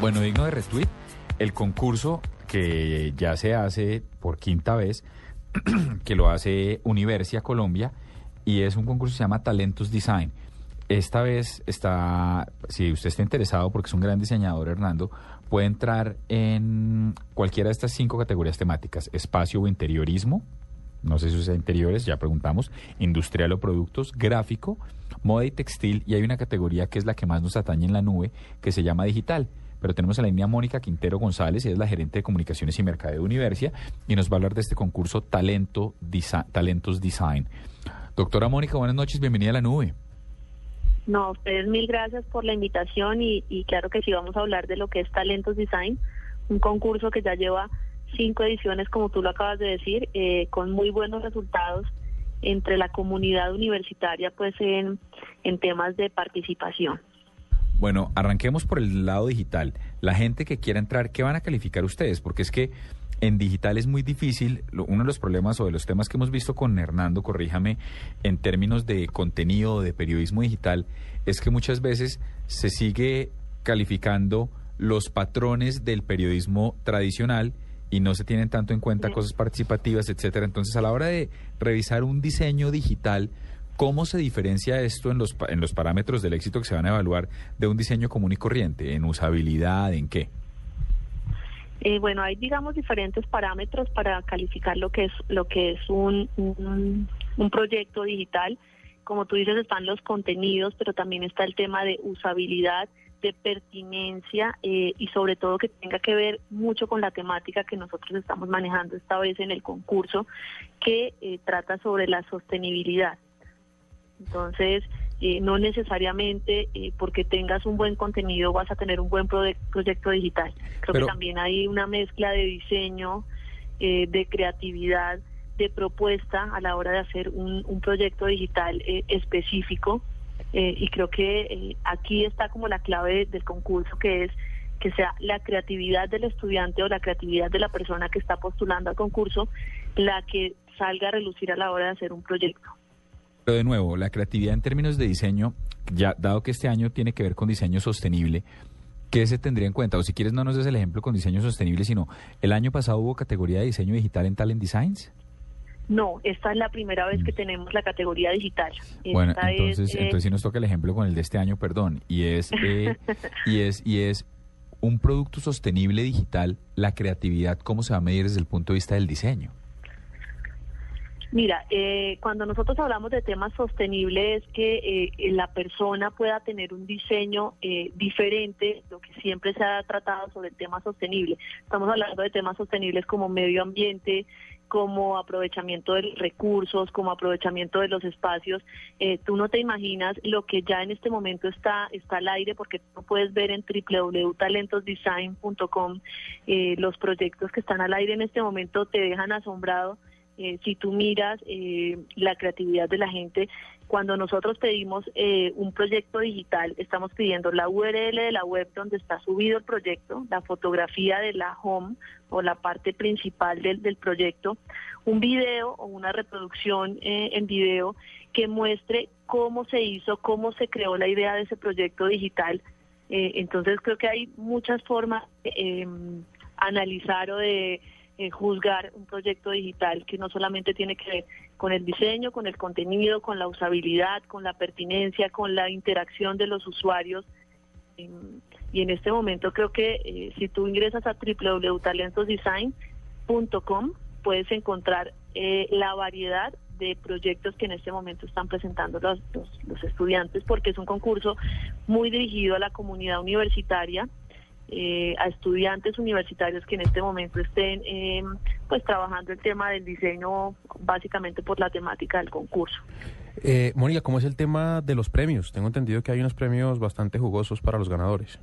Bueno, digno de retweet, el concurso que ya se hace por quinta vez, que lo hace Universia Colombia, y es un concurso que se llama Talentos Design. Esta vez está, si usted está interesado, porque es un gran diseñador, Hernando, puede entrar en cualquiera de estas cinco categorías temáticas, espacio o interiorismo, no sé si usa interiores, ya preguntamos, industrial o productos, gráfico, moda y textil, y hay una categoría que es la que más nos atañe en la nube, que se llama digital pero tenemos a la línea Mónica Quintero González, ella es la gerente de comunicaciones y mercadeo de Universia, y nos va a hablar de este concurso Talento Talentos Design. Doctora Mónica, buenas noches, bienvenida a la nube. No, ustedes mil gracias por la invitación y, claro que sí vamos a hablar de lo que es Talentos Design, un concurso que ya lleva cinco ediciones, como tú lo acabas de decir, eh, con muy buenos resultados entre la comunidad universitaria, pues en, en temas de participación. Bueno, arranquemos por el lado digital. La gente que quiera entrar, ¿qué van a calificar ustedes? Porque es que en digital es muy difícil. Uno de los problemas o de los temas que hemos visto con Hernando, corríjame, en términos de contenido, de periodismo digital, es que muchas veces se sigue calificando los patrones del periodismo tradicional y no se tienen tanto en cuenta cosas participativas, etcétera. Entonces, a la hora de revisar un diseño digital, ¿Cómo se diferencia esto en los, en los parámetros del éxito que se van a evaluar de un diseño común y corriente? ¿En usabilidad? ¿En qué? Eh, bueno, hay digamos diferentes parámetros para calificar lo que es lo que es un, un, proyecto digital. Como tú dices, están los contenidos, pero también está el tema de usabilidad, de pertinencia eh, y sobre todo que tenga que ver mucho con la temática que nosotros estamos manejando esta vez en el concurso, que eh, trata sobre la sostenibilidad. Entonces, eh, no necesariamente eh, porque tengas un buen contenido vas a tener un buen proyecto digital. Creo que también hay una mezcla de diseño, eh, de creatividad, de propuesta a la hora de hacer un, un proyecto digital específico. y creo que aquí está como la clave del concurso, que es que sea la creatividad del estudiante o la creatividad de la persona que está postulando al concurso la que salga a relucir a la hora de hacer un proyecto. Pero de nuevo, la creatividad en términos de diseño, ya dado que este año tiene que ver con diseño sostenible, ¿qué se tendría en cuenta? O si quieres no nos des el ejemplo con diseño sostenible, sino el año pasado hubo categoría de diseño digital en Talent Designs. No, esta es la primera vez que mm. tenemos la categoría digital. bueno, entonces, eh, entonces sí nos toca el ejemplo con el de este año, perdón, y es eh, y es y es un producto sostenible digital, la creatividad, ¿cómo se va a medir desde el punto de vista del diseño? Mira, eh, cuando nosotros hablamos de temas sostenibles es que eh, la persona pueda tener un diseño eh, diferente, lo que siempre se ha tratado sobre el tema sostenible. Estamos hablando de temas sostenibles como medio ambiente, como aprovechamiento de recursos, como aprovechamiento de los espacios. Eh, tú no te imaginas lo que ya en este momento está, está al aire, porque tú puedes ver en www.talentosdesign.com eh, los proyectos que están al aire en este momento, te dejan asombrado eh, si tú miras eh, la creatividad de la gente, cuando nosotros pedimos eh, un proyecto digital, estamos pidiendo la URL de la web donde está subido el proyecto, la fotografía de la home o la parte principal del, del proyecto, un video o una reproducción en video que muestre cómo se hizo, cómo se creó la idea de ese proyecto digital. entonces creo que hay muchas formas de em, analizar o de eh, juzgar un proyecto digital que no solamente tiene que ver con el diseño, con el contenido, con la usabilidad, con la pertinencia, con la interacción de los usuarios. y en este momento creo que eh, si tú ingresas a www.talentosdesign.com puedes encontrar eh, la variedad de proyectos que en este momento están presentando los, los estudiantes porque es un concurso muy dirigido a la comunidad universitaria eh, a estudiantes universitarios que en este momento estén eh, pues trabajando el tema del diseño básicamente por la temática del concurso. Eh, Mónica, ¿cómo es el tema de los premios? Tengo entendido que hay unos premios bastante jugosos para los ganadores.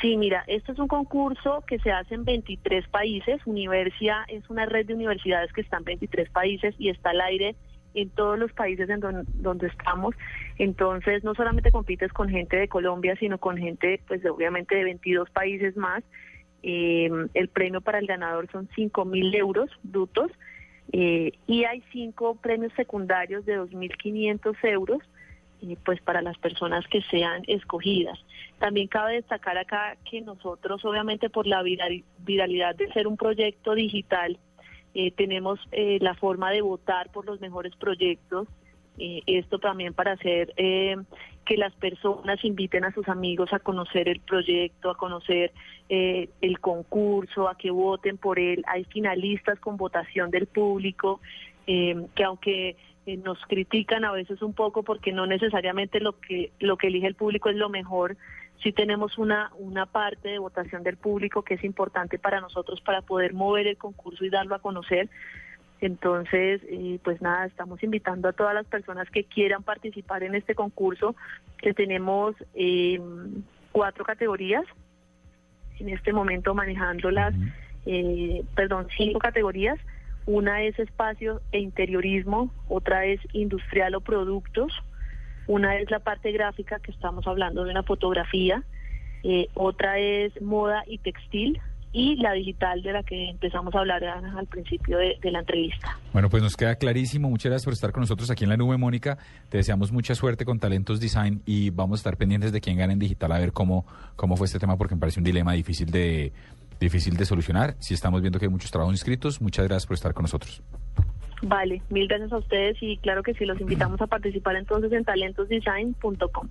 Sí, mira, este es un concurso que se hace en 23 países. Universia es una red de universidades que está en 23 países y está al aire en todos los países en donde estamos. Entonces, no solamente compites con gente de Colombia, sino con gente, pues obviamente de 22 países más. Eh, el premio para el ganador son 5 mil euros brutos eh, y hay cinco premios secundarios de 2.500 euros pues para las personas que sean escogidas. También cabe destacar acá que nosotros, obviamente por la viralidad de ser un proyecto digital, eh, tenemos eh, la forma de votar por los mejores proyectos. Eh, esto también para hacer que las personas inviten a sus amigos a conocer el proyecto, a conocer el concurso, a que voten por él. Hay finalistas con votación del público, que aunque nos critican a veces un poco porque no necesariamente lo que lo que elige el público es lo mejor. Sí tenemos una una parte de votación del público que es importante para nosotros para poder mover el concurso y darlo a conocer. Entonces, eh, pues nada, estamos invitando a todas las personas que quieran participar en este concurso, que tenemos eh, cuatro categorías, en este momento manejándolas, eh, perdón, cinco categorías. Una es espacio e interiorismo, otra es industrial o productos, una es la parte gráfica, que estamos hablando de una fotografía, eh, otra es moda y textil, y la digital de la que empezamos a hablar al principio de, la entrevista. Bueno, pues nos queda clarísimo. Muchas gracias por estar con nosotros aquí en la nube, Mónica. Te deseamos mucha suerte con Talentos Design y vamos a estar pendientes de quién gana en digital a ver cómo, cómo fue este tema porque me parece un dilema difícil de, difícil de solucionar. Si estamos viendo que hay muchos trabajos inscritos, muchas gracias por estar con nosotros. Vale, mil gracias a ustedes y claro que sí, los invitamos a participar entonces en talentosdesign.com.